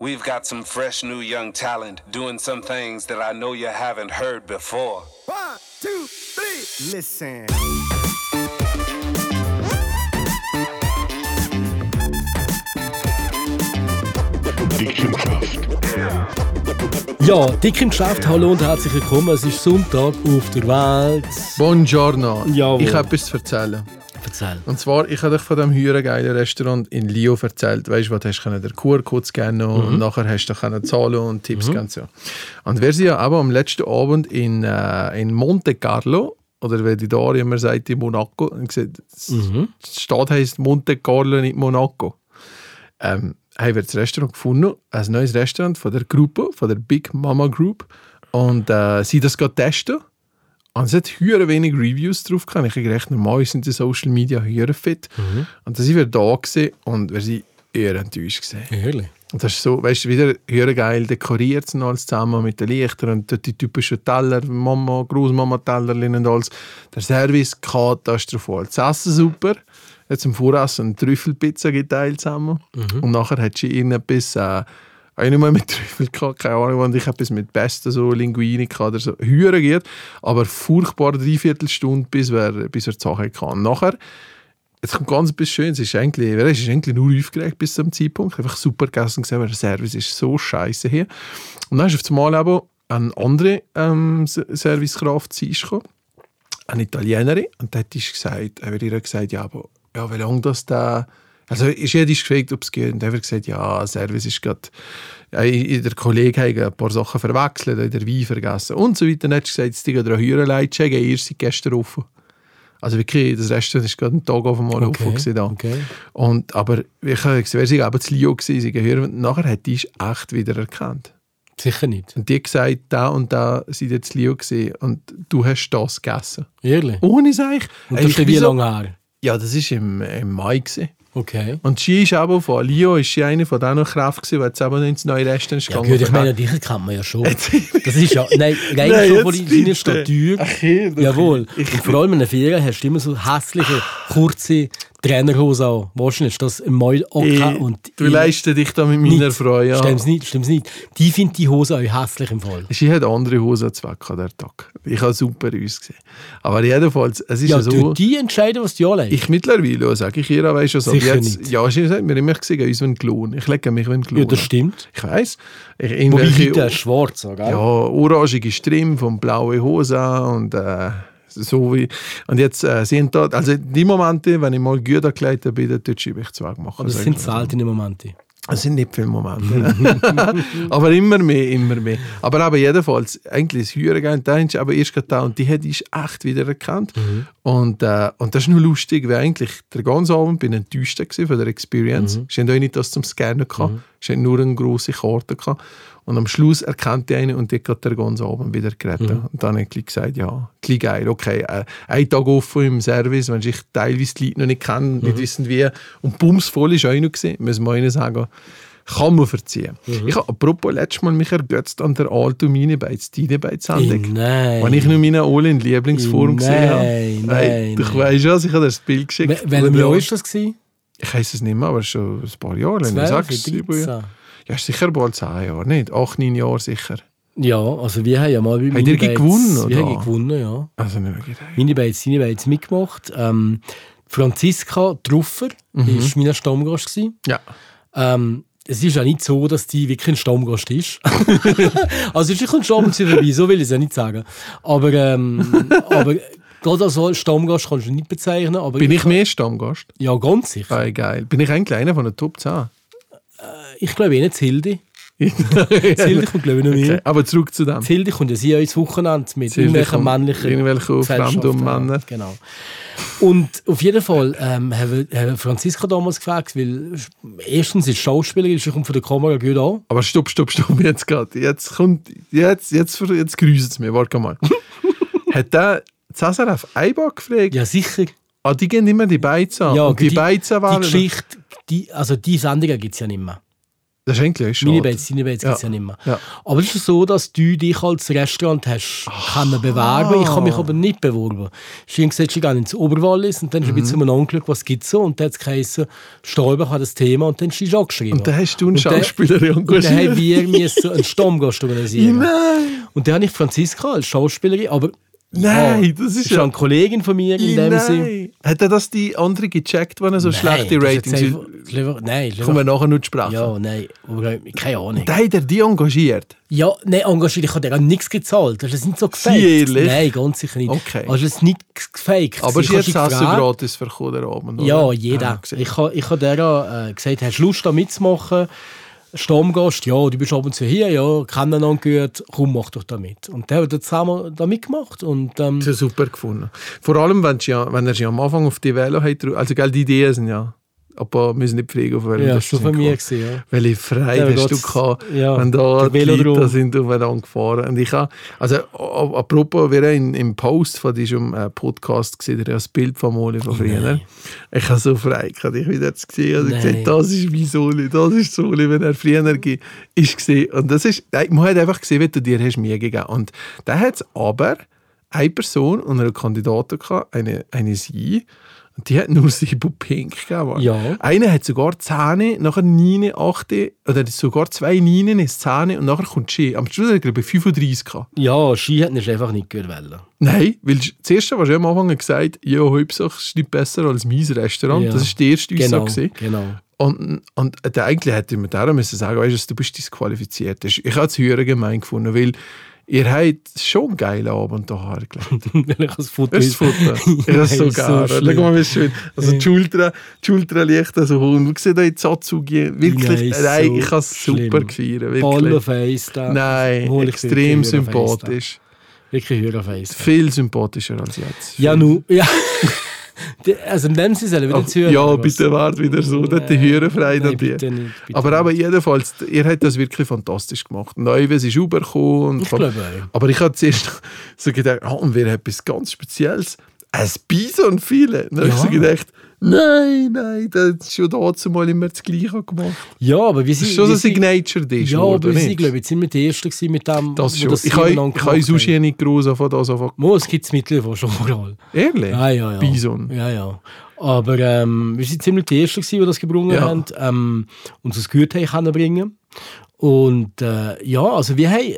We've got some fresh new young talent doing some things that I know you haven't heard before. One, two, three. Listen. Ja, dick im Geschäft, hallo und herzlich willkommen. Es ist Sonntag auf der Welt. Buongiorno. Jawohl. Ich habe etwas zu erzählen. Erzähl. Und zwar, ich habe dich von diesem höheren geilen Restaurant in Lio erzählt. Weißt du, was hast du den QR-Code scannen Mhm. und nachher hast du können zahlen und Tipps ganz so. Und wir sind ja aber am letzten Abend in, äh, in Monte Carlo oder wie die Daria immer sagt, in Monaco. Und gesagt, Mhm. Die Stadt heisst Monte Carlo, nicht Monaco. Ähm, haben wir das Restaurant gefunden, ein neues Restaurant von der Gruppe, von der Big Mama Group. Und äh, sie das gerade testen. Und es hat höher wenig Reviews drauf gehabt. Ich habe gedacht, normal sind die Social Media höher fit. Und dann sind wir da gewesen und wir sind eher enttäuscht gewesen. Ehrlich? Und das ist so, weißt du, wieder höher geil dekoriert und alles zusammen mit den Lichtern und dort die typischen Teller, Mama, Großmama-Tellerchen und alles. Der Service katastrophal. Das Essen super. Jetzt zum Voressen eine Trüffelpizza geteilt zusammen. Und nachher hat sie irgendetwas, äh, auch nicht mal mit Trüffel gehabt, keine Ahnung, und ich habe etwas mit Pesto, so Linguine oder so. Höher geht, aber furchtbar dreiviertel Stunde, bis wir, bis wir die Sache hatten. Nachher Jetzt kommt ganz etwas Schönes. Es ist eigentlich, ist, eigentlich nur aufgeregt bis zum Zeitpunkt. Einfach super gegessen gesehen, der Service ist so scheiße hier. Und dann ist auf einmal aber eine andere ähm, Servicekraft zu uns gekommen. Eine Italienerin. Und dort ist gesagt, er hat ihr gesagt, ja, aber ja, wie lange das da... Also ist jeder gefragt, ob es geht. Und er hat gesagt, ja, Service ist gerade... Ja, der Kollege hat ein paar Sachen verwechselt, hat den Wein vergessen und so weiter. Dann hat gesagt, es ist drei Heuerlein checken, ihr seid gestern offen. Also wirklich, das Restaurant ist gerade einen Tag auf einmal Okay, offen da. okay. Und, aber ich habe gesehen, sie eben zu Lio gewesen. Und nachher hat die es echt wieder erkannt. Sicher nicht. Und die hat gesagt, da und da sind jetzt Lio gewesen und du hast das gegessen. Ehrlich? Ohne Seich. Und das ist wie lange her? Ja, das war im, im Mai. Gewesen. Okay. Und sie ist aber von Lio ist sie eine von diesen Kräften gewesen, die jetzt eben ins neue Restaurant ist Ja gegangen. gut, ich meine, dich kennt man ja schon. Das ist ja, nein, rein Nein, schon von bitte. Statur. Ach, doch. Jawohl. Und vor allem in den Ferien hast du immer so hässliche, kurze Trainerhosen an. Wahrscheinlich ist das Mai okay Ey, und du leistest dich da mit meiner Freude. Ja. Stimmt's nicht, stimmt's nicht. Die finden die Hose auch hässlich im Fall. Sie hat andere Hosen zweck an der Tag. Ich habe super ausgesehen. Aber jedenfalls, es ist Ja, ja, so... so. die entscheiden, was die anlegen. Ich mittlerweile sage ich ihr, weißt du, so Sicher jetzt, nicht. ja, sie hat mir immer gesagt, uns wenn gelohnt. Ich lege mich wenn ja, gelohnt. das stimmt. Ich weiß. Ich, Wobei heute schwarz, gell? ja, orangige Strim von blaue Hose und äh, so wie. Und jetzt äh, sind dort, also die Momente, wenn ich mal gut gekleidet bin, dann schiebe ich zwei machen. Aber das sind seltene Momente. Es sind nicht viele Momente. aber immer mehr, immer mehr. Aber aber jedenfalls, eigentlich ist gegangen, da ist aber erst da und die hat ich echt wieder erkannt. Und, äh, und das ist nur lustig, weil eigentlich der ganze Abend bin ich enttäuscht von der Experience. Mhm. Ich hatte auch nicht das zum Scannen gehabt. Ich hatte nur eine grosse Karte gehabt. Und am Schluss erkannte ich eine und die hat den ganzen Abend wieder gerettet. Und dann habe ich gesagt, ja, gleich geil, okay, äh, ein Tag offen im Service, wenn ich teilweise die Leute noch nicht kenne, nicht wissen wie. Und bumsvoll ist auch noch gesehen, müssen wir ihnen sagen. Kann man verziehen. Ich habe apropos letztes Mal mich ergötzt an der alten Minebeiz, Dinebeiz Ey, nein. Wenn ich nur meine alle in Lieblingsform gesehen habe. nein, nein. Ich weiß was, ich habe dir das Bild geschickt. Wel- Welchem Jahr war das? Ich weiß es nicht mehr, aber schon ein paar Jahre. Ich 12, sag's, sieben 13? Ja, sicher bald zehn Jahre, nicht? Acht, neun Jahre sicher. Ja, also wir haben ja mal bei Minibates- gewonnen, Wir oder? haben gewonnen, ja. Also nicht gedacht. Minibates, Minibates mitgemacht. Ähm, Franziska Truffer Mhm. war mein Stammgast. Gewesen. Ja. Ähm, es ist ja nicht so, dass die wirklich ein Stammgast ist. also kommt schon zu vorbei, so will ich es ja nicht sagen. Aber, ähm, aber gerade als Stammgast kannst du nicht bezeichnen. Aber Bin ich mehr Stammgast? Ja, ganz sicher. Ah, geil. Bin ich eigentlich einer von den Top 10? Ich glaube eh nicht Hilde. Hilde kommt glaube ich noch mehr. Okay, aber zurück zu dem. Hilde kommt ja sie ins Wochenende mit irgendwelchen männlichen irgendwelche Gesellschaften. fremden Männer. Genau. Und auf jeden Fall ähm, haben wir Franziska damals gefragt, weil erstens ist Schauspielerin, sie kommt von der Kamera gut an. Aber stopp, stopp, stopp, jetzt gerade. Jetzt kommt, jetzt, jetzt, jetzt grüßt es mir. Warte mal. Hat der Cäsar auf Eibach gefragt? Ja, sicher. Ah, die gehen immer die Beizen an. Ja, und die, die waren... Geschichte, die, also die Sendungen gibt es ja nicht mehr. Das ist eigentlich schade. Mini Bates, deine Bates gibt es ja nicht mehr. Ja. Aber es ist so, dass du dich als Restaurant hast können bewerben. Ich kann mich aber nicht bewerben. Haben gesagt, sie gehen ins Oberwallis und dann ist ein Mhm. bisschen um angeschaut, was gibt es so. Und dann hat es geheißen, Stolberg hat das Thema und dann ist sie angeschrieben. Und dann hast du einen Und dann- Schauspieler Und dann haben engagiert. wir einen Stammgast organisieren. Nein! Und dann habe ich Franziska als Schauspielerin, aber Nein, ja, das ist ja ja... eine Kollegin von mir in dem. Nein! Hat er das die andere gecheckt, wenn er so schlechte das ist Ratings hat? Nein, Kommen wir nachher noch zu sprechen. Ja, nein, keine Ahnung. Da hat er die engagiert. Ja, nein, engagiert, ich habe dir nichts gezahlt. Das ist nicht so gefaked. ehrlich? Nein, ganz sicher nicht. Okay. Also das ist nicht gefaked. Aber sie habe hat gefragt. gratis verkauft Abend? Ja, jeder. Ah, gesehen. ich habe ich ha der äh, gesagt, hast du Lust da mitzumachen? Stammgast, ja, du bist ab und zu hier, ja, kennen ihn gut, komm, mach doch da mit. Und der hat dann zusammen da mitgemacht und ähm, Das ist ja super gefunden. Vor allem, wenn, ja, wenn er sich am Anfang auf die Velo hat, also gell, die Ideen sind ja, aber wir müssen nicht fragen, auf welchem ja, das sind von mir gesehen, ja. Welche Freude hast du gehabt, ja, wenn da die Leute sind aufeinander gefahren. Und ich habe, also apropos, wir haben im Post von diesem äh, Podcast gesehen, das Bild von Moli von früher. Nein. Ich habe so Freude gehabt, ich wieder zu sehen. Also Nein. gesagt, das ist mein Soli, das ist Soli, wenn er früher ist gesehen. Und das ist, man hat einfach gesehen, wie du dir hast mir gegeben. Und da hat es aber eine Person und eine Kandidatin gehabt, eine, eine sie, und die hat nur sieben Pink gegeben. Ja. Einer hat sogar Zähne, nachher 9, 8, oder sogar zwei 9, 10 und nachher kommt sie. Am Schluss hat er, glaube ich, 35 gehabt. Ja, Ski hat nicht einfach nicht gewählt. Nein, weil das erste, was ich am Anfang gesagt ja, Hauptsache ist nicht besser als mein Restaurant. Ja. Das war die erste Genau, Aussage. genau. Und, und der eigentlich hätte mir darum müssen sagen, weißt du, du bist disqualifiziert. Ich habe es höher gemein gefunden, weil ihr habt schon einen geilen Abend hier hergelegt. ich habe das Foto. Das ist Foto. Ich habe es so schlimm. Schau mal, wie schön. Also die Schulter, die Schulter liegt so hoch. Und siehst da in Satsugi. Wirklich, Nein, nein, so ich habe es super gefeiert. Ball Wirklich. auf Face da. Nein, extrem sympathisch. Wirklich höher auf Face. da. Viel sympathischer als jetzt. Ja, nu, ja. Die- also nehmen Sie sollen wieder zuhören. ja, bitte wart wieder so, Nein, nicht die Hörerfreude nein, an dir. bitte nicht, bitte Aber aber jedenfalls, ihr habt das wirklich fantastisch gemacht. Neues ist rübergekommen. Ich glaube auch. Aber ich habe zuerst so gedacht, ah, und wir haben etwas ganz Spezielles. Ein Bison viele. Dann habe ich Ja. so gedacht, nein, nein, das ist schon dazu mal immer das Gleiche gemacht. Ja, aber wir Das sind... ist schon wir so ein Signature-Dish. Ja, aber wir sind, glaube ich, ziemlich die Ersten gewesen mit dem, Das schon. das ich habe miteinander ich gemacht Sushi nicht groß von das einfach. Mo, es gibt es mittlerweile schon überall. Ehrlich? Ja, ja, ja. Bison. Ja, ja. Aber ähm, wir sind ziemlich die Ersten, gewesen, die das gebrungen Ja. haben, ähm, und das gut haben können bringen. Und äh, ja, also wir haben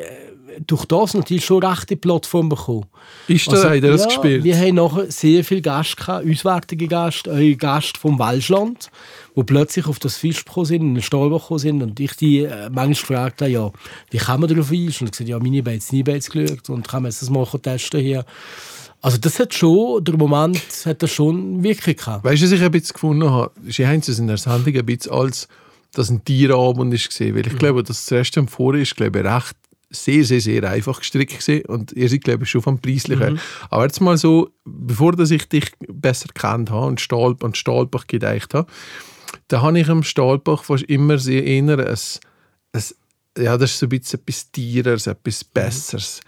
durch das natürlich schon rechte Plattform bekommen. Ist da, Also, habt ihr das ja, gespielt? Wir haben nachher sehr viele Gäste gehabt, auswärtige Gäste, eure Gäste vom Welschland, die plötzlich auf das Fisch gekommen sind, in den Stahlbach gekommen sind und ich die äh, manchmal gefragt habe, ja, wie kann man darauf einstellen? Und ich gesagt, ja, meine Bates, nie Bates geschaut und kann man das mal testen hier. Also das hat schon, der Moment hat das schon wirklich gehabt. Weißt du, was ich ein bisschen gefunden habe? Sie haben es in der Sendung ein bisschen als das ein Tierabend gesehen, weil ich glaube, dass das Restaurant vorher ist, glaube ich, recht sehr, sehr, sehr einfach gestrickt gewesen. und ihr seid, glaube ich, schon vom Preislichen her. Aber jetzt mal so, bevor dass ich dich besser kennt habe und Stahl, an Stahlbach gedacht habe, da habe ich am Stahlbach fast immer sehr eher ein, ein ja, das ist so ein bisschen etwas Tieres, etwas Besseres.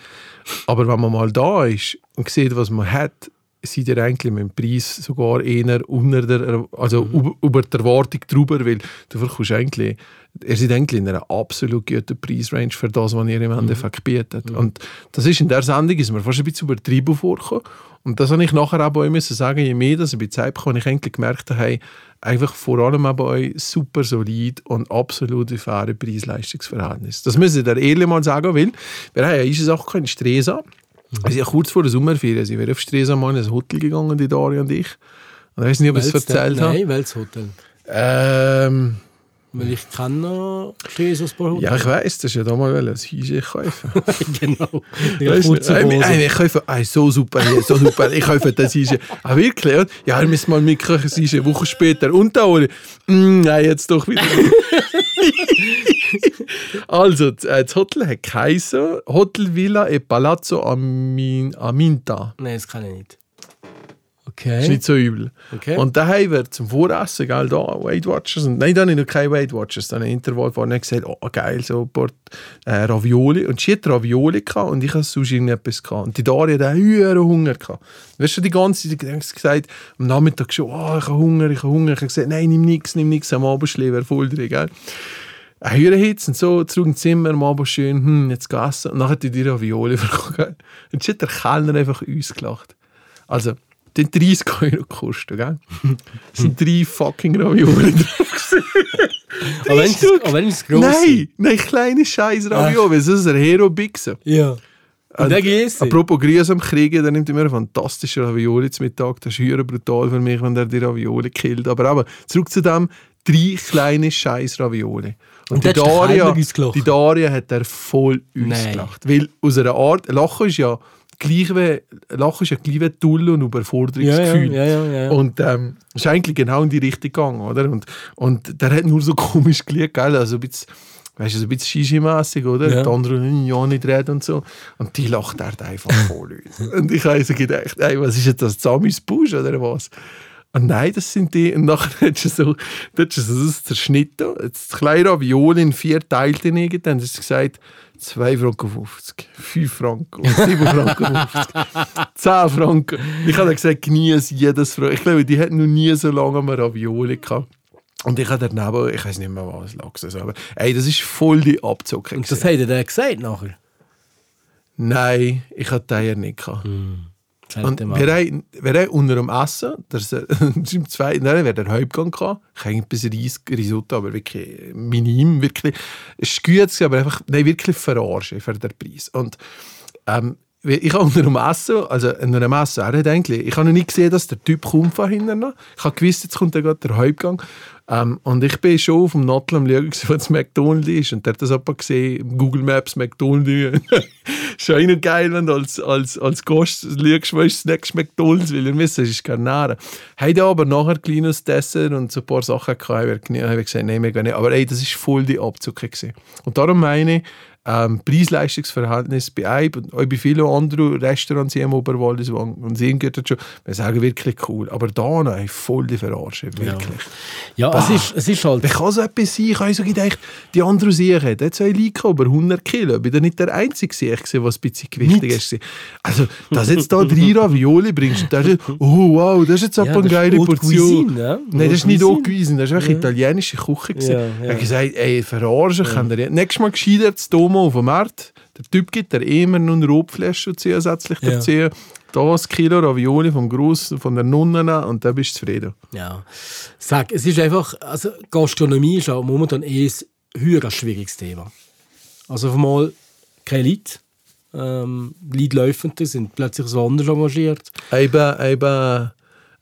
Aber wenn man mal da ist und sieht, was man hat, seid ihr eigentlich mit dem Preis sogar eher unter der, also über, über die Erwartung drüber, weil du verkaufst eigentlich, ihr seid eigentlich in einer absolut guten Preisrange für das, was ihr im Endeffekt bietet. Und das ist in der Sendung ist mir fast ein bisschen übertrieben vorgekommen. Und das habe ich nachher auch bei euch müssen sagen, je mehr das ich bei Zeit bekomme, habe ich eigentlich gemerkt, hey, einfach vor allem auch bei euch super solid und absolut faire Preis-Leistungsverhältnis. Das müssen ihr ehrlich mal sagen, weil wir haben ja eine Sache in Stresa. Wir sind ja kurz vor der Sommerferien sind wir auf Stresa mal in ein Hotel gegangen, die Daria und ich. Und ich weiß nicht, ob ich es erzählt habe. Nein, welches Hotel? Ähm, Weil ich kenne noch Stesos paar Hotel. ja, ich weiß, das ist ja da mal ein Häuschen kaufen. genau. Weißt du, äh, ich kaufe, äh, so super hier, so super, ich kaufe das Häuschen. Ah, wirklich? Ja, wir müssen mal mitkochen, das Häuschen, eine Woche später. Und da, Oli? Mm, nein, jetzt doch wieder. also, das, äh, das Hotel hat geheißen Hotel Villa e Palazzo Amin, Aminta. Nein, das kann ich nicht. Ist Okay. nicht so übel. Okay. Und da haben wir zum Voressen, gell, da Weight Watchers. Und nein, da habe ich noch keine Weight Watchers. Dann ein Intervall vorne gesagt, oh geil, so ein paar äh, Ravioli. Und sie hat Ravioli gehabt und ich hatte Sushi irgendetwas gehabt. Und die Daria hat auch höheren Hunger gehabt. Weißt du, die ganze Zeit gesagt, am Nachmittag schon, oh, ich habe Hunger, ich habe Hunger. Ich habe gesagt, nein, nimm nichts, nimm nichts, am Abend wäre voll drin, gell. Ein Hühnerhitz und so, zurück ins Zimmer, am Abend schön, hm, jetzt gegessen. Und nachher hat die Ravioli bekommen. Und dann hat der Kellner einfach uns gelacht. Also, den 30 Euro gekostet, gell? Es sind drei fucking Ravioli drauf. Aber wenn es aber wenn es gross Nein, nein, kleine scheiß Ravioli. Das ist ein Hero-Bixen. Ja. Und der gegessen? Apropos Grüße am Kriegen, der nimmt immer fantastische Ravioli zum Mittag. Das ist höher brutal für mich, wenn der die Ravioli killt. Aber aber zurück zu dem, drei kleine scheiß Ravioli. Und, Und die, Daria, die Daria hat er voll uns Nein. gelacht. Weil aus einer Art, Lachen ist ja gleich wie, Lachen ist ja gleich wie Tull und Überforderungsgefühl. ja, ja, ja. Und ähm, ist eigentlich genau in die Richtung gegangen, oder? Und, und der hat nur so komisch gelegt, gell? Also ein bisschen, weißt du, so ein bisschen Shishi-mässig, oder? Ja. Die anderen, ja, nicht reden und so. Und die lacht er einfach voll. Und ich habe so gedacht, ey, was ist jetzt das, Samis Busch oder was? Und nein, das sind die. Und nachher hat sie so, hat sie so zerschnitten. Jetzt das kleine Ravioli in vier Teile gelegt. Dann hat sie gesagt, 2 Franken 50, 5 Franken, 7 Franken 50, 10 Franken. Ich habe gesagt, genieße jedes Franken. Ich glaube, die hat noch nie so lange am Ravioli gehabt. Und ich habe daneben, ich weiß nicht mehr was, Lachs. Also, aber ey, das ist voll die Abzocke. Und das hat er dann gesagt nachher. Nein, ich hatte die Eier nicht. Gehabt. Hat Und wir haben, wir haben unter dem Essen, das ist im zweiten, nein, wir den Hauptgang gehabt. Ich habe ein bisschen Reis, Risotto, aber wirklich minim, wirklich. Es war gut, aber einfach, nein, wirklich verarschen für den Preis. Und ähm, ich habe unter dem Essen, also unter dem Essen, hat eigentlich, ich habe noch nicht gesehen, dass der Typ kommt von hinten. Ich habe gewusst, jetzt kommt dann gerade der Hauptgang. Ähm, und ich bin schon auf dem Nattel am Schauen, wo das McDonald's ist. Und der hat das jemand gesehen, Google Maps McDonald's. ja auch noch geil, wenn du als, als, als Gast schaust, wo ist das nächste McDonald's, weil ihr wisst, es ist Carnara. Haben aber nachher ein kleines Dessert und so ein paar Sachen gehabt. Ich habe gesagt, nein, wir gehen nicht. Aber ey, das war voll die Abzocke. Und darum meine ich, ähm, Preis-Leistungs-Verhältnis bei Eib und auch bei vielen anderen Restaurants hier im Oberwallis und sie gehört schon, wir sagen wirklich cool. Aber da ey, voll die Verarsche, wirklich. Ja, es ist, es ist halt. Wie kann so etwas sein? Ich habe so gedacht, die anderen Siechen, der hat zwei Leute über 100 Kilo. Ich bin da nicht der einzige gewesen, was ein bisschen gewichtig ist. Also, dass jetzt da drei Ravioli bringst und der ist, oh wow, das ist jetzt aber Ja, eine das geile Portion. Cuisine, ja. Nein, das ist nicht Haute Cuisine, das ist einfach italienische Küche. Ja, ja. Ich habe gesagt, ey, verarschen kann der nicht. Nächstes Mal gescheiter zu Domo auf dem Markt. Der Typ gibt dir immer noch eine Rotflasche zusätzlich Ja. dazu. Da ein Kilo Ravioli vom Grossen, von der Nonne und dann bist du zufrieden. Ja. Sag, es ist einfach, also Gastronomie ist auch momentan eh ein höher schwieriges Thema. Also auf einmal keine Leute. Ähm, Leute Laufende sind plötzlich so anders engagiert. Eben, eben,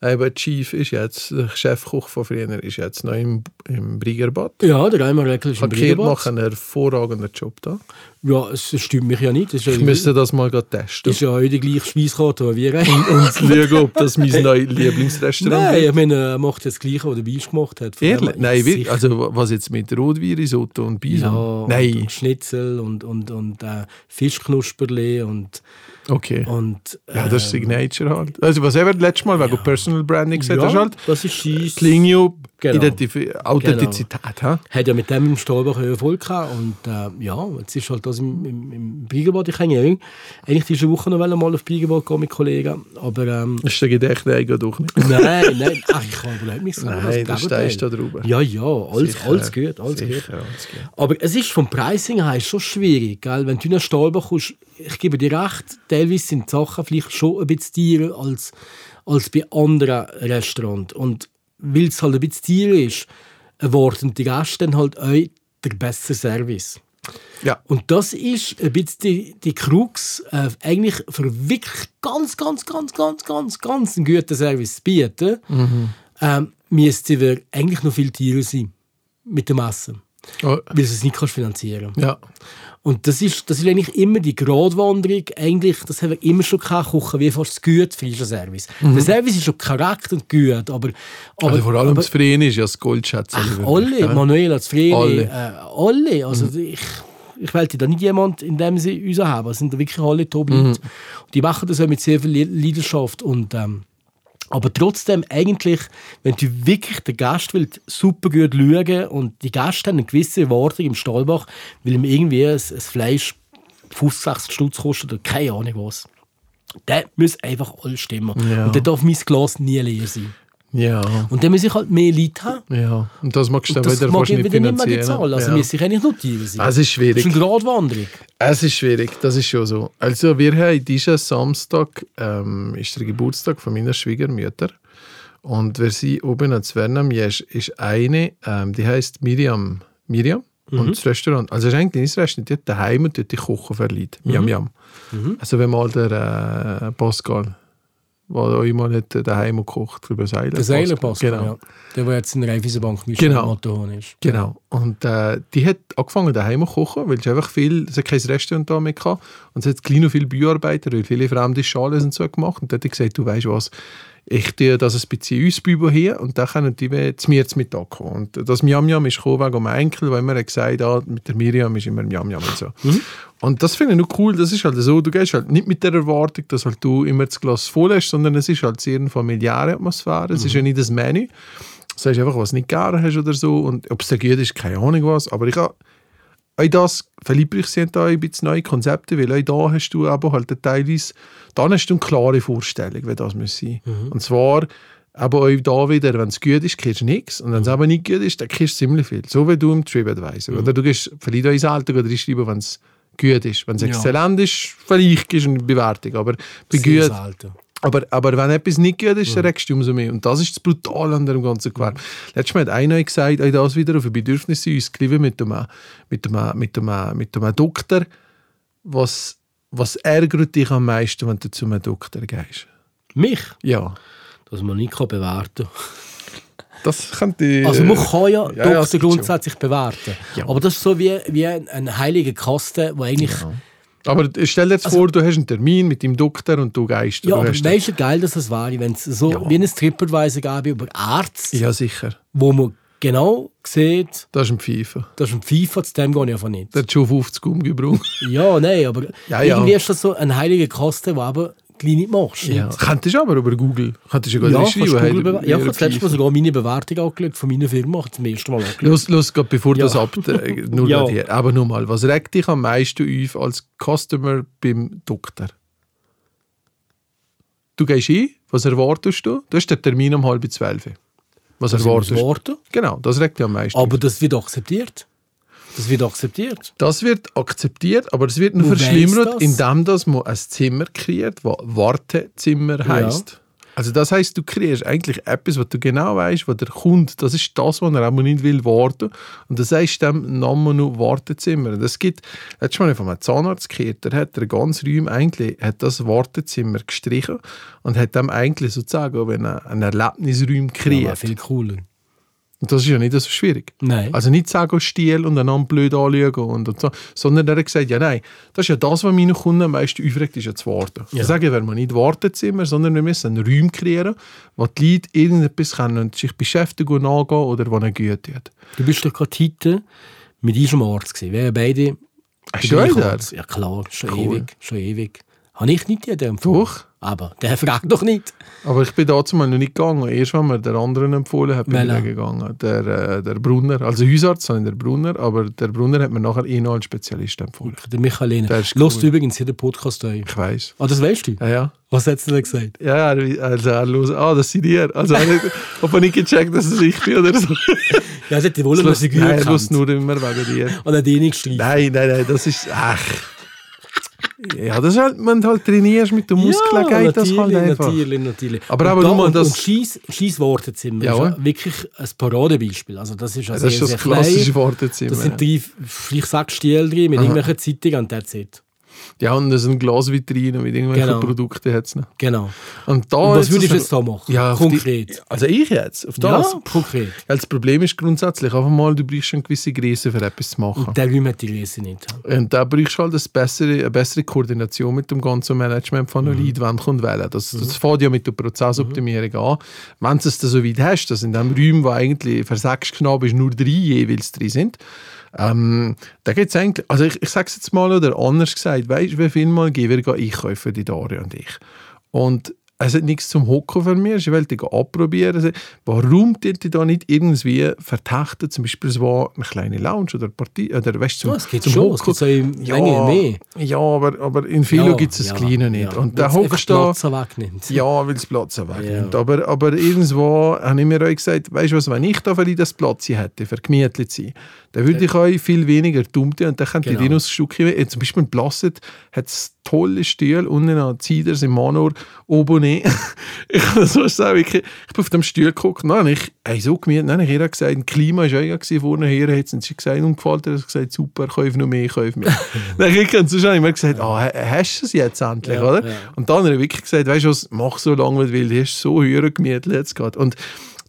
eben Chief ist jetzt, der Chefkoch von früher ist jetzt noch im, im Briegerbad. Ja, der Reimer Reckel ist im Verkehrt Brierbad. machen einen hervorragenden Job da. Ja, es stimmt mich ja nicht. Ist, Ich ja, müsste das mal testen. ist ja auch die gleiche Speiskarte wie wir. und schauen, ob das mein neues Lieblingsrestaurant Nein, wird. ich meine, er macht jetzt das Gleiche, was der Beisch gemacht hat. Ehrlich? Nein, wirklich? Also was jetzt mit Rotwein, Risotto und Bison? Ja, Nein, Und, und Schnitzel und, und, und äh, Fischknusperli und, okay. und ja, das ist ähm, Signature halt. Also was eben letztes Mal wegen Personal Branding gesagt ja, hast, halt das ist scheisse. Klinio, Genau. Identif Authentizität. ha? hat ja mit dem im Stolbach Erfolg gehabt und äh, ja, jetzt ist halt das im, im, im Briegebad. Ich kann ja eigentlich diese Woche noch mal auf Briegebad gehen mit Kollegen, aber ähm, Ist der doch nicht. nein, nein, ach, ich kann überhaupt nichts sagen. Nein, Gegenteil. stehst da drüber. Ja, ja, alles, Sicher, alles gut, alles gut. Sicher, alles gut. Aber es ist vom Pricing her schon schwierig, gell? wenn du in einen Stolbach kommst, ich gebe dir recht, teilweise sind die Sachen vielleicht schon ein bisschen teurer als, als bei anderen Restaurants. Und weil es halt ein bisschen teurer ist, erwarten die Gäste dann halt auch den besseren Service. Ja. Und das ist ein bisschen die, die Krux, äh, eigentlich für wirklich ganz, ganz, ganz, ganz, ganz, ganz einen guten Service zu bieten, ähm, müsste wir eigentlich noch viel teurer sein mit dem Essen, Oh, weil du es nicht kannst finanzieren ja. Und das ist, das ist eigentlich immer die Gratwanderung, eigentlich, das haben wir immer schon gehabt, kochen wie fast gut für diesen Service. Der Service ist schon korrekt und gut, aber... aber Also vor allem aber, das Verein ist ja das Goldschätz. Ach, alle, Manuela, Zfriedi, Alle. äh, alle. Also ich, ich wollte da nicht jemand, in dem sie uns haben. Es sind da wirklich alle Top-Leute. Und Die machen das auch mit sehr viel Leidenschaft. Und, ähm, aber trotzdem, eigentlich, wenn du wirklich den Gast willst, super gut schauen und die Gäste haben eine gewisse Erwartung im Stallbach, weil ihm irgendwie ein, ein Fleisch 50, 60 Stutz kostet oder keine Ahnung was. Der muss einfach alles stimmen. Ja. Und dann darf mein Glas nie leer sein. Ja, Und dann muss ich halt mehr Leute haben. ja. Und das magst du dann wieder mag nicht wieder nicht mehr zahlen. Also ja. müsste ich eigentlich notieren sein. Es ist schwierig. ist eine Gratwanderung. Es ist schwierig, das ist schon so. Also wir haben diesen Samstag, ähm, ist der Geburtstag von meiner Schwiegermutter und wir sind oben an Zvernam ist, ist eine, ähm, die heißt Miriam. Miriam und das Restaurant, also es ist eigentlich nicht das Restaurant, die daheim und dort die Kochen verleiht. Miam Miam. Also wenn mal der äh, Pascal, euch mal hat äh, daheim gekocht über Seiler. Der Seiler passt. Genau. Ja. Der, der jetzt in der Raiffeisenbank mit Genau. Motorhorn ist. Genau. Und äh, die hat angefangen daheim zu kochen, weil sie einfach viel, sie hat kein Restaurant da mehr gehabt. Und sie hat klein und viele Bauarbeiter, weil viele fremde Schalen und so gemacht. Und dann hat gesagt, du weißt was, ich tue das ein bisschen ausbauen hier und dann können die mir zu mir zum Mittag kommen. Und das Miam Miam ist gekommen wegen meinem Enkel, weil immer gesagt hat, mit der Miriam ist immer Miam Miam und so. Und das finde ich noch cool, das ist halt so, du gehst halt nicht mit der Erwartung, dass halt du immer das Glas voll hast, sondern es ist halt sehr eine familiäre Atmosphäre, es ist ja nicht das Menü, sagst einfach, was du nicht gerne hast oder so. Und ob es dir gut ist, keine Ahnung was. Aber ich habe auch das verliebt ich sind da ein bisschen neue Konzepte, weil auch da hast du aber halt teilweise, dann hast du eine klare Vorstellung, wie das muss sein. Und zwar, aber auch da wieder, wenn es gut ist, kriegst du nichts. Und wenn es aber nicht gut ist, dann kriegst du ziemlich viel. So wie du im TripAdvisor. Oder du gehst vielleicht auch ins Alter oder schreiben, wenn es gut ist. Wenn es Ja. exzellent ist, vielleicht du eine Bewertung. Aber bei Sehr gut, selten. Aber, aber wenn etwas nicht gut ist, dann regst du umso mehr. Und das ist das Brutale an dem ganzen Gewerbe. Letztes Mal hat einer gesagt, auch das wieder auf ein Bedürfnis ausgegeben mit einem, mit einem, mit einem, mit einem Doktor. Was, was ärgert dich am meisten, wenn du zu einem Doktor gehst? Mich? Ja, Dass man nicht kann bewerten das könnte. Also man kann ja, ja, ja, Doktor das gibt schon. grundsätzlich bewerten. Ja. Aber das ist so wie, wie ein, ein heiliger Kasten, wo eigentlich... Ja, Aber stell dir jetzt vor, du hast einen Termin mit dem Doktor und du gehst. du aber weißt du, geil dass das wäre, wenn es so Ja. wie ein TripAdvisor gäbe über Ärzte, ja, sicher. wo man genau sieht, Das ist ein Pfeife. das ist ein FIFA, zu dem gehe ich einfach nicht. Der hat schon 50 umgebraucht. Ja, nein, aber Ja, ja. irgendwie ist das so ein heiliger Kasten, der aber nicht machst. Ja. nicht? Könntest du aber über Google. Könntest du Ja, schreiben. Google hey, ja, ich habe das ihr letzte Mal sogar meine Bewertung angeschaut von meiner Firma. Zum ersten Mal angeschaut. Los, los, grad bevor Ja. das ab, nur Ja. hier. Aber nochmal, was regt dich am meisten auf als Customer beim Doktor? Du gehst ein, was erwartest du? Du hast den Termin um halb zwölf. Was Das erwartest du? Genau, das regt dich am meisten Aber auf. das wird akzeptiert. Das wird akzeptiert. Das wird akzeptiert, aber es wird nur weiss verschlimmert, das? indem dass man ein Zimmer kreiert, das Wartezimmer heisst. Also das heißt, du kreierst eigentlich etwas, was du genau weißt, was der Kunde, das ist das, was er auch nicht will warten. Und das heißt dem Namen nur Wartezimmer. Das gibt, letztes Mal von einem Zahnarzt gehört, der hat der ganze Raum eigentlich, hat das Wartezimmer gestrichen und hat dem eigentlich sozusagen einen Erlebnisraum Ja, kreiert. wäre viel cooler. Und das ist ja nicht so schwierig. Nein. Also nicht sagen, Stil und einander blöd anschauen und, und so, sondern er hat gesagt, ja nein, das ist ja das, was meine Kunden am meisten aufregt, ist ja das Warten. Ja. Ja. Sagen wir mal nicht Wartezimmer, sondern wir müssen einen Raum kreieren, wo die Leute irgendetwas können und sich beschäftigen und angehen oder wo ihnen gut tut. Du bist doch gerade heute mit diesem Arzt gewesen. Wir haben beide Hast du. Ja klar, schon Cool. ewig. Schon ewig. Habe ich nicht jeden empfohlen. Doch. Aber der fragt doch nicht. Aber ich bin dazu mal noch nicht gegangen. Erst, wenn mir der anderen empfohlen hat, bin ich Welcher? dann gegangen. Der, äh, der Brunner, also Hausarzt, sondern der Brunner, aber der Brunner hat mir nachher ihn als Spezialist empfohlen. Der Michael Der ist Lust cool. übrigens jeden Podcast ein. Ich weiß. Ah, das weißt du? Ja, ja. Was hat er denn gesagt? Ja, er- also er los, ah, das sind ihr. Also er hat, ob er nicht gecheckt, dass es ich bin oder so. Ja, er hat die Wolle, dass ich nein, gut er lust kennt. nur immer wegen dir. Und er hat ihn nicht gestrichen. Nein, nein, nein, das ist, ach. Ja, das halt, wenn du halt trainierst mit der Muskeln, geht das halt einfach. natürlich, natürlich. Aber und aber da, nur und, das- Wartezimmer Ja, ist ja wirklich ein Paradebeispiel. Also das ist ja Das sehr, ist das sehr klassische klein. Wartezimmer. Das sind drei, vielleicht sechs Stiele drin mit Aha. irgendwelchen Zeitungen und that's it. Ja, und das sind Glasvitrine mit irgendwelchen Genau. Produkten hat's noch. Genau. Und, da Und was würdest du es- jetzt da machen? Ja, auf die- Konkret. also ich jetzt, auf das. Ja, konkret. Ja, das Problem ist grundsätzlich einfach mal, du brauchst eine gewisse Größe für etwas zu machen. Und der Räum hat die Größe nicht. Und da brauchst du halt eine bessere, eine bessere Koordination mit dem ganzen Management von Mhm. Leuten, wann kommt wählen. Das, das fängt ja mit der Prozessoptimierung an. Wenn du es dann so weit hast, dass in dem Raum, wo eigentlich für sechs Knaben ist, nur drei jeweils drin sind, ähm, da es eigentlich, also ich, ich sage es jetzt mal oder anders gesagt, weißt du, wie viel Mal gehen wir einkaufen, die Daria und ich. Und es hat nichts zum Hocken für mich, ich wollte gehen abprobieren. Also, warum die da nicht irgendwie vertachten, zum Beispiel so eine kleine Lounge oder Partie, oder weißt du, zum, Ja, es gibt zum schon, es gibt so in Menge mehr. Ja, aber, aber in vielen Ja, gibt es das ja, Kleine nicht. ja. Und da hockst du da... Platz wegnimmt. Ja, weil es Platz wegnimmt. Ja. Aber, aber irgendwo habe ich mir auch gesagt, weißt du was, wenn ich da vielleicht das Platz hätte, für gemütlich zu sein, dann würde ich euch viel weniger dummte und dann könnte Genau. noch ein Stückchen, zum Beispiel in Blasset hat es tolle Stühle, unten an Ziders im Manor, oben nicht. ich kann das so sagen, wirklich, ich bin auf dem Stuhl geguckt, habe ich hey, so gemütlich, habe ich ihr gesagt, ein Klima war ja gewesen, vorne her, hat sie gesagt, und gefällt dir, das gesagt, super, kauf noch mehr, kauf mehr. dann habe ich habe ich mir gesagt, ah, ha- hast du es jetzt endlich, Ja, oder? ja. Und dann habe ich wirklich gesagt, weißt du was, mach so lange, wie du willst, hast so höher gemütlich jetzt gerade. Und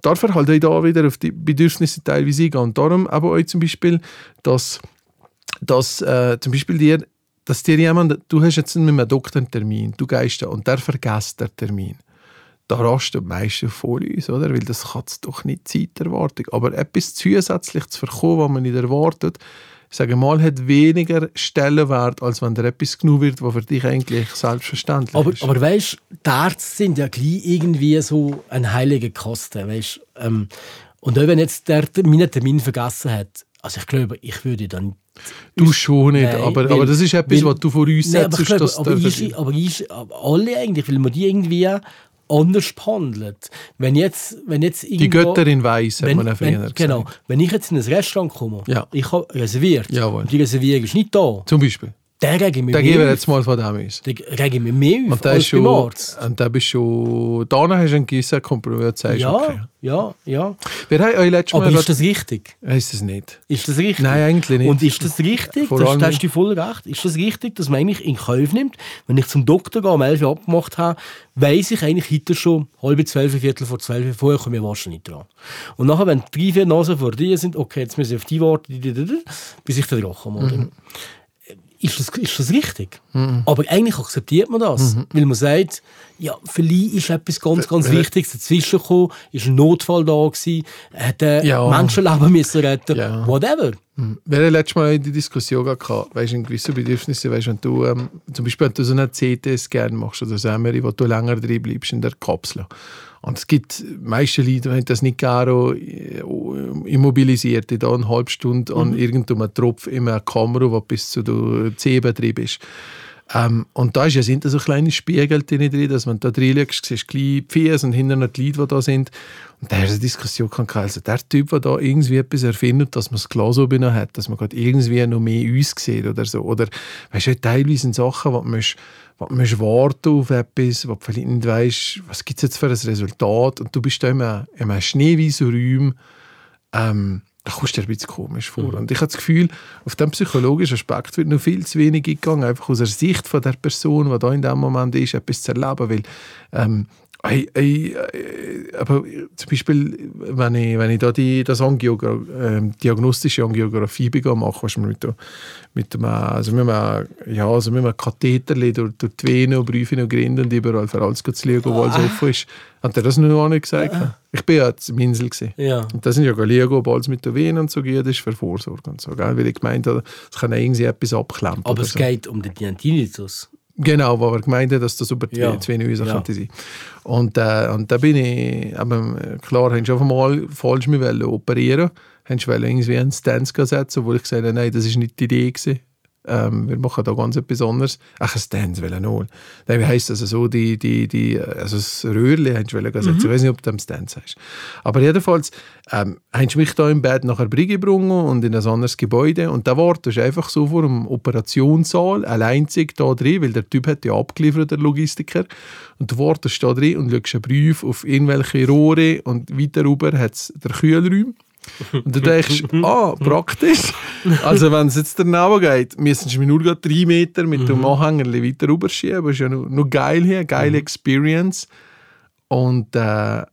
dafür halt auch da wieder auf die Bedürfnisse teilweise eingehen. Und darum aber euch zum Beispiel, dass, dass äh, zum Beispiel dir, dass dir jemand, du hast jetzt mit einem Doktor einen Termin, du gehst da und der vergisst den Termin. Da rastet meistens voll uns, oder? Weil das es doch nicht Zeiterwartung. Aber etwas zusätzlich zu verkommen, was man nicht erwartet, sage mal, hat weniger Stellenwert, als wenn dir etwas genug wird, was für dich eigentlich selbstverständlich Aber, ist. aber weißt die Ärzte sind ja gleich irgendwie so ein heiliger Kasten. Weißt? Ähm, und auch wenn jetzt der meinen Termin vergessen hat, also ich glaube, ich würde dann. Du schon nicht, Nein, aber, weil- aber das ist etwas, weil- was du voraussetzt, Nein, aber ich glaube, dass aber, ich, aber ich, aber alle eigentlich, weil man die irgendwie anders behandelt. Wenn jetzt, wenn jetzt die irgendwo, Götterin weiß, hat man ja früher wenn, genau, gesagt. wenn ich jetzt in ein Restaurant komme, Ja. ich habe reserviert, Jawohl. und die Reservierung ist nicht da, Zum Beispiel. Dann rege ich mich Da mehr gehen wir jetzt mal von dem aus. Dann rege ich mich mehr auf Und da als beim schon, Arzt. und da bist schon, da hast du einen gewissen Kompromiss, sagst Ja, okay. ja, ja. Wir haben euch letztes Aber Mal... ist das richtig? Ist es nicht. Ist das richtig? Nein, eigentlich nicht. Und ist das richtig? Vor das, da hast du voll recht. Ist das richtig, dass man eigentlich in Kauf nimmt, wenn ich zum Doktor gehe, um 11 Uhr abgemacht habe, weiss ich eigentlich heute schon, halb zwölf, viertel vor zwölf, vorher komme ich wahrscheinlich dran. Und nachher, wenn drei, vier Nasen vor dir sind, okay, jetzt müssen wir auf die warten, bis ich da dran komme. Mhm. Ist das, ist das richtig? Aber eigentlich akzeptiert man das, Mhm. weil man sagt, ja, vielleicht ist etwas ganz, ganz Weil- Wichtiges dazwischen gekommen, ist ein Notfall da gewesen, hat ein Ja. Menschenleben müssen retten, Ja. whatever. Wir haben letztes Mal die Diskussion gehabt, weißt du, in gewissen Bedürfnissen, weißt wenn du, ähm, zum Beispiel, wenn du so einen CT-Scan machst oder so wo du länger drin bleibst in der Kapsel. Und es gibt, meiste Leute die haben das nicht gerne äh, immobilisiert, die da eine halbe Stunde an irgendeinem Tropf in einer Kamera, die bis zu der Zehenbetrieb ist. Ähm, und da ist ja, sind so kleine Spiegel drin, dass wenn du da drin schaust, siehst du die Füße und hinten noch die Leute, die da sind. Und da du eine Diskussion gehabt, also der Typ, der da irgendwie etwas erfindet, dass man das Glas oben noch hat, dass man gerade irgendwie noch mehr uns sieht oder so. Oder, weißt du, teilweise sind Sachen, musst, wo du musst warten auf etwas, wo du vielleicht nicht weißt, was gibt es jetzt für ein Resultat. Und du bist da in einem, in einem schneeweißen Raum, ähm, da kommst du dir ein bisschen komisch vor. Und ich habe das Gefühl, auf diesen psychologischen Aspekt wird noch viel zu wenig gegangen, einfach aus der Sicht von der Person, die da in dem Moment ist, etwas zu erleben. Weil, ähm, Hey, hey, äh, aber zum Beispiel, wenn ich, wenn ich da die, das Angiogra ähm, diagnostische Angiografie begann, mache, was man mit, mit dem, äh, also mit einem, ja, also mit einem Katheter durch, durch die Vene und Briefe und Grinde und überall für alles zu schauen, wo alles offen ist. Hat er das noch nicht gesagt? Ich bin ja in Minsel. Gewesen. Ja. Und da sind ja liegen, ob alles mit der Vene und so geht, das ist für Vorsorge und so. Gell? Weil ich gemeint habe, es kann irgendwie etwas abklemmen. Aber es so. geht um den Tinnitus. Genau, wo er gemeint hat, dass das über die Ja. zwei Häuser Ja. könnte sein. Und, äh, und da bin ich, aber klar, haben schon einmal falsch mich operieren, haben wollen irgendwie einen Stance setzen, wo ich gesagt habe, nein, das ist nicht die Idee gewesen. Ähm, wir machen da ganz etwas anderes. Ach, ein Stance wollen null. Nein, wie heisst das? Also die, die, die, also das Röhrchen haben sie wollen setzen. Ich weiß nicht, ob du dem Stance heißt. Aber jedenfalls ähm, haben sie mich da im Bett nachher gebrungen und in ein anderes Gebäude. Und da war das einfach so vor dem Operationssaal, alleinzig da drin, weil der Typ hat ja abgeliefert, der Logistiker. Und du wartest da drin und schaust einen Brief auf irgendwelche Rohre und weiter rüber hat es der Kühlraum. Und du denkst, ah, praktisch. Also wenn es jetzt daneben geht, müssen mir nur drei Meter mit dem Anhänger weiter rüberschieben. Das ist ja noch, noch geil hier, geile Experience. Und, äh,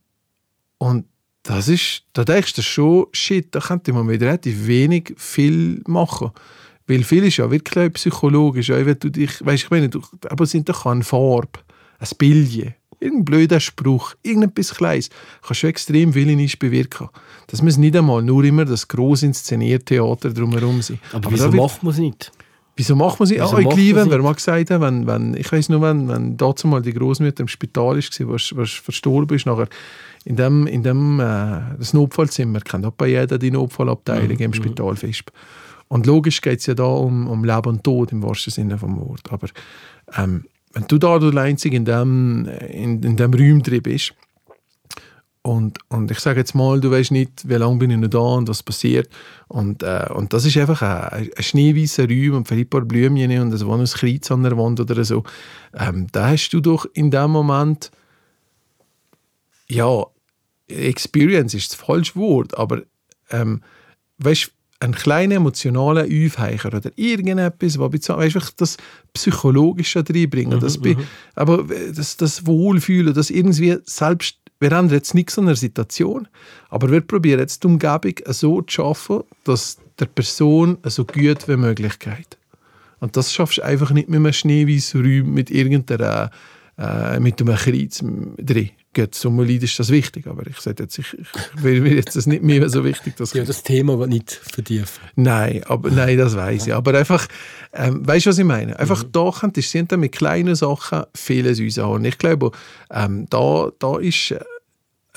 und das ist, da denkst du schon, shit, da könnte man mit relativ wenig viel machen. Weil viel ist ja wirklich psychologisch. Auch wenn du dich, weißt, ich meine, du, aber es sind doch eine Farbe, ein Bildchen, irgendein blöder Spruch, irgendetwas Kleines, kann schon extrem viel in uns bewirken. Das muss nicht einmal nur immer das gross inszenierte Theater drumherum sein. Aber, da wieso macht man es nicht? Wieso macht man sie? Wieso Ah, Cleveland, sie? wer mal gesagt hat, wenn, wenn, ich weiß nur, wenn, wenn dazu mal die Großmutter im Spital war, was, was verstorben ist, nachher in dem, in dem äh, das Notfallzimmer kennt auch bei jeder die Notfallabteilung Mhm, im Spital fest. Und logisch geht es ja da um, um Leben und Tod im wahrsten Sinne vom Wort. Aber ähm, wenn du da der Einzige in dem, in, in dem Raum drin bist, und, und ich sage jetzt mal, du weißt nicht, wie lange bin ich noch da und was passiert. Und, äh, und das ist einfach ein, ein schneeweißer Raum und vielleicht ein paar Blümchen und ein Kreuz an der Wand oder so. Ähm, da hast du doch in dem Moment, ja, Experience ist das falsche Wort, aber ähm, weißt ein kleiner emotionaler Aufheicher oder irgendetwas, was weißt, einfach das Psychologische reinbringen, das, be- aber das, das Wohlfühlen, das irgendwie selbst, wir haben jetzt nichts an der Situation, aber wir probieren jetzt die Umgebung so zu schaffen, dass der Person so gut wie möglich geht. Und das schaffst du einfach nicht mit einem schneeweißen Raum mit irgendeiner, äh, mit einem Kreuz drin. Gut, so mal ist das wichtig, aber ich sage jetzt, ich, ich will mir jetzt das nicht mehr so wichtig, dass Ja, das Thema nicht vertiefen. Nein, aber, nein, das weiß ich. Aber einfach, ähm, weißt du, was ich meine? Einfach da könntest du mit kleinen Sachen vieles rausholen. Ich glaube, ähm, da, da ist, äh,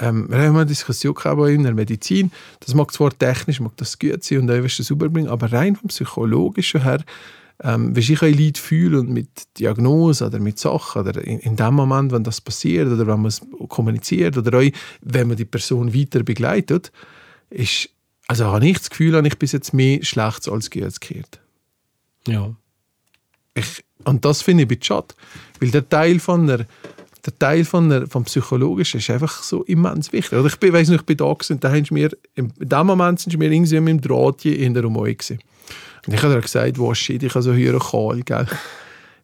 ähm, wir haben eine Diskussion gehabt in der Medizin, das mag zwar technisch mag das gut sein und auch wirst du das überbringen, aber rein vom Psychologischen her, ähm, wenn ich ein Lied fühle und mit Diagnose oder mit Sachen oder in, in dem Moment, wenn das passiert oder wenn man es kommuniziert oder auch, wenn man die Person weiter begleitet, ist, also habe ich das Gefühl, habe ich bis jetzt mehr Schlechtes als Gutes gehört. Ja. Ich, und das finde ich bisschen schade, weil der Teil von der der Teil von der, vom Psychologischen ist einfach so immens wichtig. Oder ich weiss nicht, ich bin da gewesen, und da haben mir, in dem Moment sind mir irgendwie mit dem Drahtje in der Rumoi gewesen. Und ich habe ihr gesagt, wo shit, ich habe so höher kahl, gell.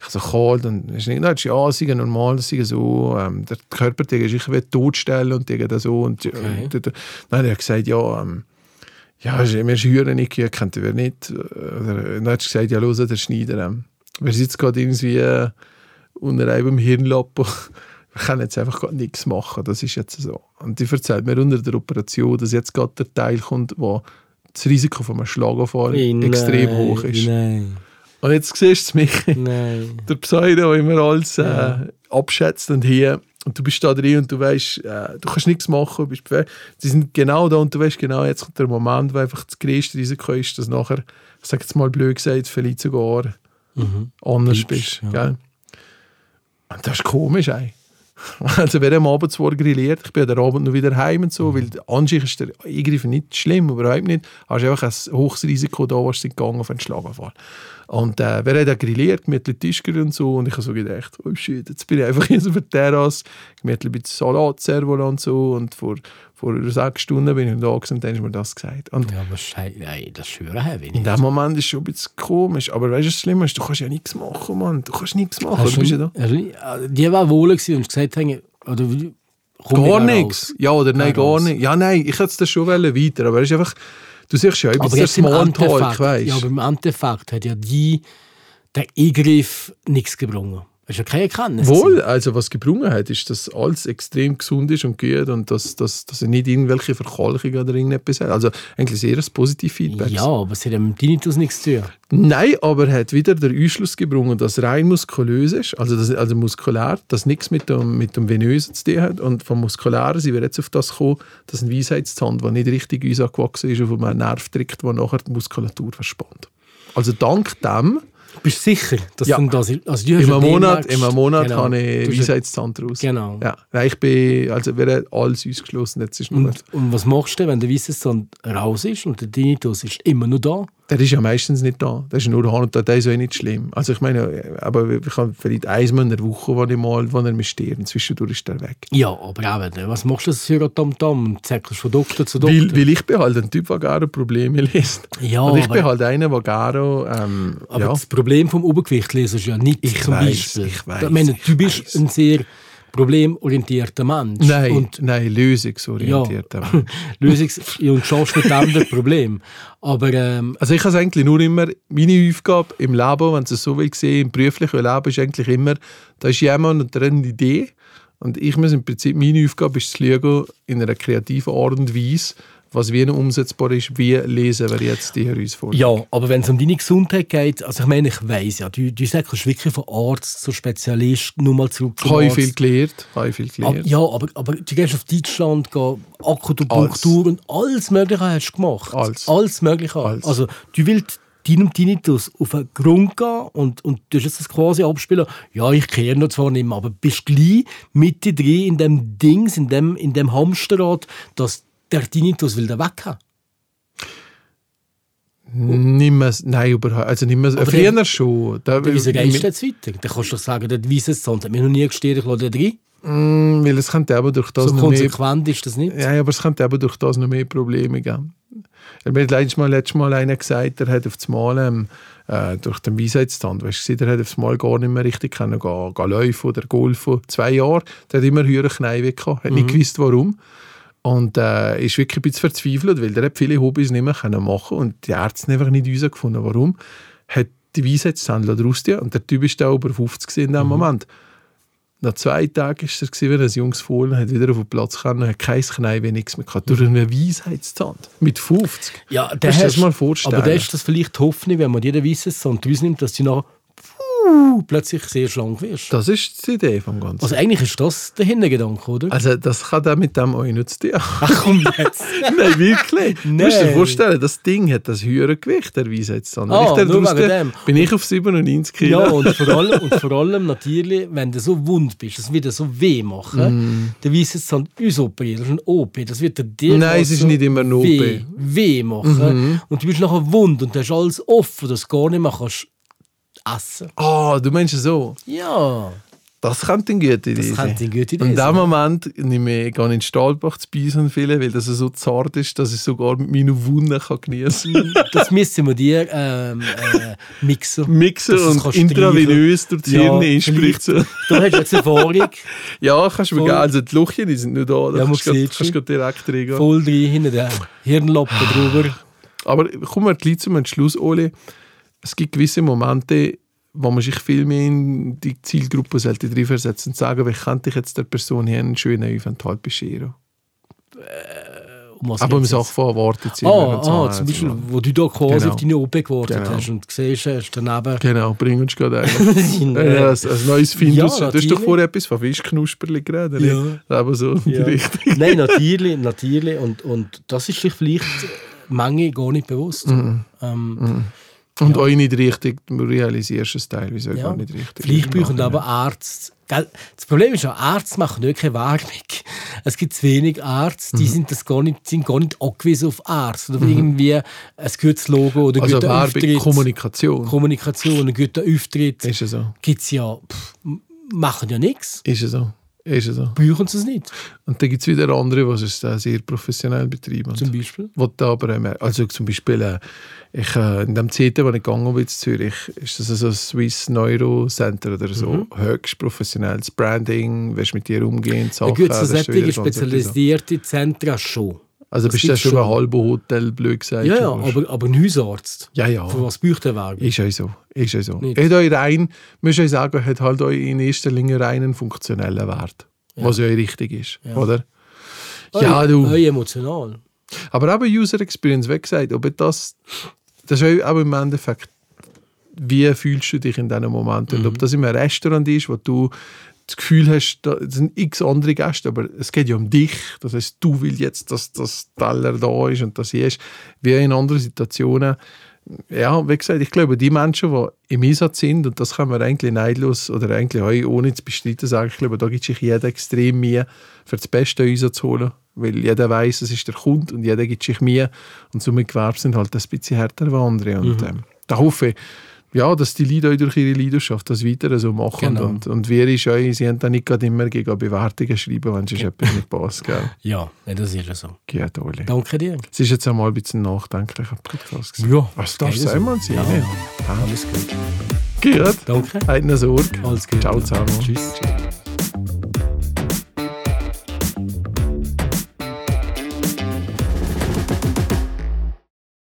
Ich habe so kahl, dann ist nicht, das ist ja, sie gehen normal, das ist so, ähm, der Körper, der ist, ich will totstellen und der so. Und, Okay. und, dann hat er gesagt, ja, ähm, ja, wir hören nicht, kennt ihr nicht. Oder, dann hat sie gesagt, ja, los, der Schneider, ähm, wir jetzt gerade irgendwie äh, unter einem Hirnlappen. Wir können jetzt einfach gerade nichts machen. Das ist jetzt so. Und die erzählt mir unter der Operation, dass jetzt gerade der Teil kommt, wo das Risiko von einem Schlaganfall extrem Nein, hoch ist. Nein, Und jetzt siehst du mich, der Pseudo, der immer alles äh, abschätzt und hier. Und du bist da drin und du weißt, äh, du kannst nichts machen. Du bist Sie sind genau da und du weißt genau, jetzt kommt der Moment, wo einfach das größte Risiko ist, dass nachher, ich sage jetzt mal blöd gesagt, vielleicht sogar anders Bleibst, bist. ja. Gell? Und das ist komisch, ey. Also wer am Abend zwar grilliert, ich bin der Abend noch wieder heim und so, weil an sich ist der Eingriff nicht schlimm, überhaupt nicht. Hast einfach ein hohes Risiko da, was gegangen auf einen Schlaganfall. Und äh, wer hat auch grilliert, gemütlich Tischger und so, und ich habe so gedacht, oh shit, jetzt bin ich einfach hier so auf der Terrasse, gemütlich ein bisschen Salat, Servola und so, und vor, vor sechs Stunden bin ich da gewesen, und dann ist mir das gesagt. Und Ja, aber scheiße, nein, das schwöre ich in dem Moment ist es schon ein bisschen komisch, aber weißt du, das Schlimme ist, du kannst ja nichts machen, Mann, du kannst nichts machen, Hast du bist ja da. du, also, die war wohl und gesagt haben, oder komm Gar nicht nichts. Ja, oder nein, gar raus. nicht. Ja, nein, ich hätte es schon wollen weiter, aber es ist einfach, du siehst ja, Aber im Smalltalk, Endeffekt, weißt ja, aber im Endeffekt hat ja die, der Eingriff nichts gebrungen. Das ist ja keine Erkenntnis. Wohl, also was gebrungen hat, ist, dass alles extrem gesund ist und gut und dass, dass, dass er nicht irgendwelche Verkalkungen oder irgendetwas hat. Also eigentlich sehr ein positives Feedback. Ja, aber es hat ja mit Tinnitus nichts zu tun. Nein, aber er hat wieder den Anschluss gebrungen, dass rein muskulös ist, also, das, also muskulär, dass nichts mit dem, mit dem Venösen zu tun hat. Und vom Muskulären sind wir jetzt auf das gekommen, dass ein Weisheitszahn, der nicht richtig uns angewachsen ist, auf einen Nerv drückt, der nachher die Muskulatur verspannt. Also dank dem, Bist du sicher, dass Ja. dann das ist? Also im Monat, im Monat genau, habe ich Weisheitszahn draus. Genau. Ja, nein, ich bin, also wir haben alles ausgeschlossen, jetzt ist nur, Und, und was machst du, wenn der Weissenszahn raus ist und der Tinnitus ist immer noch da? Der ist ja meistens nicht da, der ist nur da und da, der ist auch nicht schlimm. Also ich meine, aber ich habe vielleicht einmal in der Woche, wo ich mal, wo er mich stirbt, zwischendurch ist der weg. Ja, aber eben, was machst du das für Tam Tam und zäckelst von Doktor zu Doktor? Weil, weil ich bin halt ein Typ, der gerne Probleme löst. Ja, und ich aber- bin halt einer, der gerne, ähm, Aber ja, das Problem vom Obergewicht ist ja nicht Ich zum weiss, Beispiel. ich weiss, ich meine, du bist ein sehr problemorientierter Mensch. nein, Und nein, ja, lösungsorientiert. aber- Lösungs- und schaffst mit dem das Problem. Aber ähm, Also ich habe eigentlich nur immer, meine Aufgabe im Leben, wenn du es so will sehen, im beruflichen Leben, ist eigentlich immer, da ist jemand und eine Idee und ich muss im Prinzip, meine Aufgabe ist zu schauen, in einer kreativen Art und Weise, was wie umsetzbar ist, wie lesen wir jetzt die Herausforderung. Ja, aber wenn es um deine Gesundheit geht, also ich meine, ich weiss ja, du, du sagst wirklich von Arzt zu Spezialist, nur mal zurück zum Habe Arzt. viel gelernt, habe viel Aber, gelernt. ja, aber, aber du gehst auf Deutschland, Akupunktur und alles Mögliche hast du gemacht. Alles. Alles Mögliche. Alles. Also du willst deinem Tinnitus auf den Grund gehen und, und du hast jetzt das quasi abspielen. Ja, ich kehre noch zwar nicht mehr, aber bist gleich mit drin in dem Dings, in dem, in dem Hamsterrad, dass der Tinnitus will haben. Nicht mehr, nein, überhaupt. Also mehr, Aber früher schon. Da, weil- gehst du jetzt weiter? Dann kannst du doch sagen, der Weissenszahn hat mir noch nie gestört, ich lasse den rein. Mm, Weil es könnte eben durch das So noch mehr konsequent ist das nicht. Ja, aber es könnte eben durch das noch mehr Probleme geben. Mir hat letztes Mal, letztes Mal einer gesagt, der hat auf das Mal ähm, äh, durch den Weisheitstand, weißt du, der hat auf das Mal gar nicht mehr richtig können gehen, gehen laufen oder golfen. Zwei Jahre, der hat immer höhere Knie gehabt, hat nicht gewusst, warum. Und äh, ist wirklich ein bisschen verzweifelt, weil der hat viele Hobbys nicht mehr können machen und die Ärzte haben einfach nicht herausgefunden, warum. Hat die Weisheitszahn raus und der Typ ist da über 50 gewesen in dem Moment. Nach zwei Tagen war er, gewesen, wenn ein junges Fohlen hat wieder auf den Platz gekommen und hat kein Knie, wie nichts mehr gehabt. Durch eine Weisheitszahn. Mit 50. Ja, du dir das hast- mal vorstellen. Aber da ist das vielleicht die Hoffnung, wenn man dir den Weissenszahn rausnimmt, dass du nachher puh, plötzlich sehr schlank wirst. Das ist die Idee vom Ganzen. Also eigentlich ist das der Hintergedanke, oder? Also das kann auch mit dem euch tun haben. Ach komm jetzt. Nein, wirklich. Du musst dir Nein. vorstellen, das Ding hat das höhere Gewicht, der Weisheitszahn. Ah, Wenn ich nur wegen dem. Bin ich auf 97 Kilo. Ja, und vor, allem, und vor allem natürlich, wenn du so wund bist, das wird dir so weh machen, dann Weissenszahn uns operieren, das ist ein OP, das wird dir Nein, es ist nicht immer ein OP. Weh, weh machen. Und du bist nachher wund und du hast alles offen, dass du gar nicht mehr kannst essen. Ah, du meinst so. Ja. Das könnte eine gute Idee Das sein. könnte eine gute Idee Und in dem sein. Moment nehme ich gar in den Stahlbach zu beißen viele, weil das so zart ist, dass ich sogar mit meinen Wunden kann genießen kann. Das müssen wir dir ähm, äh, mixen. Mixen du und intravenös durch die Hirn einspritzen. vielleicht. Du hast jetzt Erfahrung, Ja, kannst du mir geben. Also die Lochchen die sind nicht da. Da Ja, kannst du grad- kannst du direkt reingehen. voll drin, hinter der Hirnlappe drüber. Aber kommen wir gleich zum Entschluss, Oli. Es gibt gewisse Momente, wo man sich viel mehr in die Zielgruppe sollte reinversetzen und sagen, wie könnte ich jetzt der Person hier einen schönen Aufenthalt bescheren. Um Aber im geht's jetzt? Sache von Erwartungszielen. Ah, und so ah, weiter. zum Beispiel, wo du da quasi Genau. auf deine OP gewartet Genau. hast und siehst, hast daneben Genau, bring uns gerade ein. Äh, ein, neues Findus. Ja, du hast doch vorher etwas von Fischknusperli geredet. Ja. Aber so Ja. Nein, natürlich, natürlich. Und, und das ist sich vielleicht Menge gar nicht bewusst. Mhm. Ähm, Und auch nicht richtig, du realisierst es teilweise ja. gar nicht richtig. Vielleicht brauchen aber. Gell? Das Problem ist ja, Ärzte machen nicht keine Werbung. Es gibt zu wenig Ärzte, Mhm. die sind, das gar nicht, sind gar nicht angewiesen auf Ärzte. Oder irgendwie ein gutes Logo oder Also guter Auftritt. Kommunikation. Kommunikation, ein guter Auftritt. Ist es so. Gibt es ja, pff, machen ja nichts. Ist es so. Ist so. Brauchen sie es nicht, Und dann gibt es wieder andere, die es sehr professionell betreiben. zum Beispiel. Da aber, ähm, also zum Beispiel, äh, ich, äh, in dem CT, wo ich gegangen bin in Zürich, ist das so ein Swiss Neuro Center oder so. Mhm. Höchst professionelles Branding, wie mit dir umgehen, Ja, Sachen. gut, so solche spezialisierte Zentren schon. Also das bist du gibt's schon ein halber Hotel, blöd gesagt. Ja, ja, aber, aber ein Hausarzt. Ja, ja. Für was braucht der Werbung? Ist ja so. Ist ja so. Nicht. Hat euch rein, muss ich sagen, hat halt euch in erster Linie reinen funktionellen Wert. Was ja auch richtig ist, oder? Ja, Eu- du. emotional. Aber eben User Experience, wie gesagt, ob das, das ist auch im Endeffekt, wie fühlst du dich in diesem Moment? Und Mhm. ob das in einem Restaurant ist, wo du das Gefühl hast, da sind x andere Gäste, aber es geht ja um dich. Das heißt, du willst jetzt, dass das Teller da ist und das hier ist. Wie in anderen Situationen. Ja, wie gesagt, ich glaube, die Menschen, die im Einsatz sind, und das kann man eigentlich neidlos oder eigentlich auch ohne zu bestreiten sagen, ich glaube, da gibt sich jeder extrem Mühe, für das Beste Einsatz zu holen. Weil jeder weiß, es ist der Kunde und jeder gibt sich Mühe. Und somit Gewerbe sind halt ein bisschen härter als andere. Und ähm, da hoffe ich, ja, dass die Leute auch durch ihre Leidenschaft das weiter so machen. Genau. Und, und wir ist auch, sie haben dann nicht gerade immer gegen Bewertungen schreiben, wenn es etwas nicht passt. Gell? Ja, das ist ja so. Gut, Oli. Danke dir. Es ist jetzt einmal ein bisschen nachdenklicher Podcast. gewesen. Ja, Was darfst du geht so. einmal sein? Ja, ja. Alles gut. Gut. Danke. Keine Sorge. Alles gut. Ciao zusammen. Tschüss.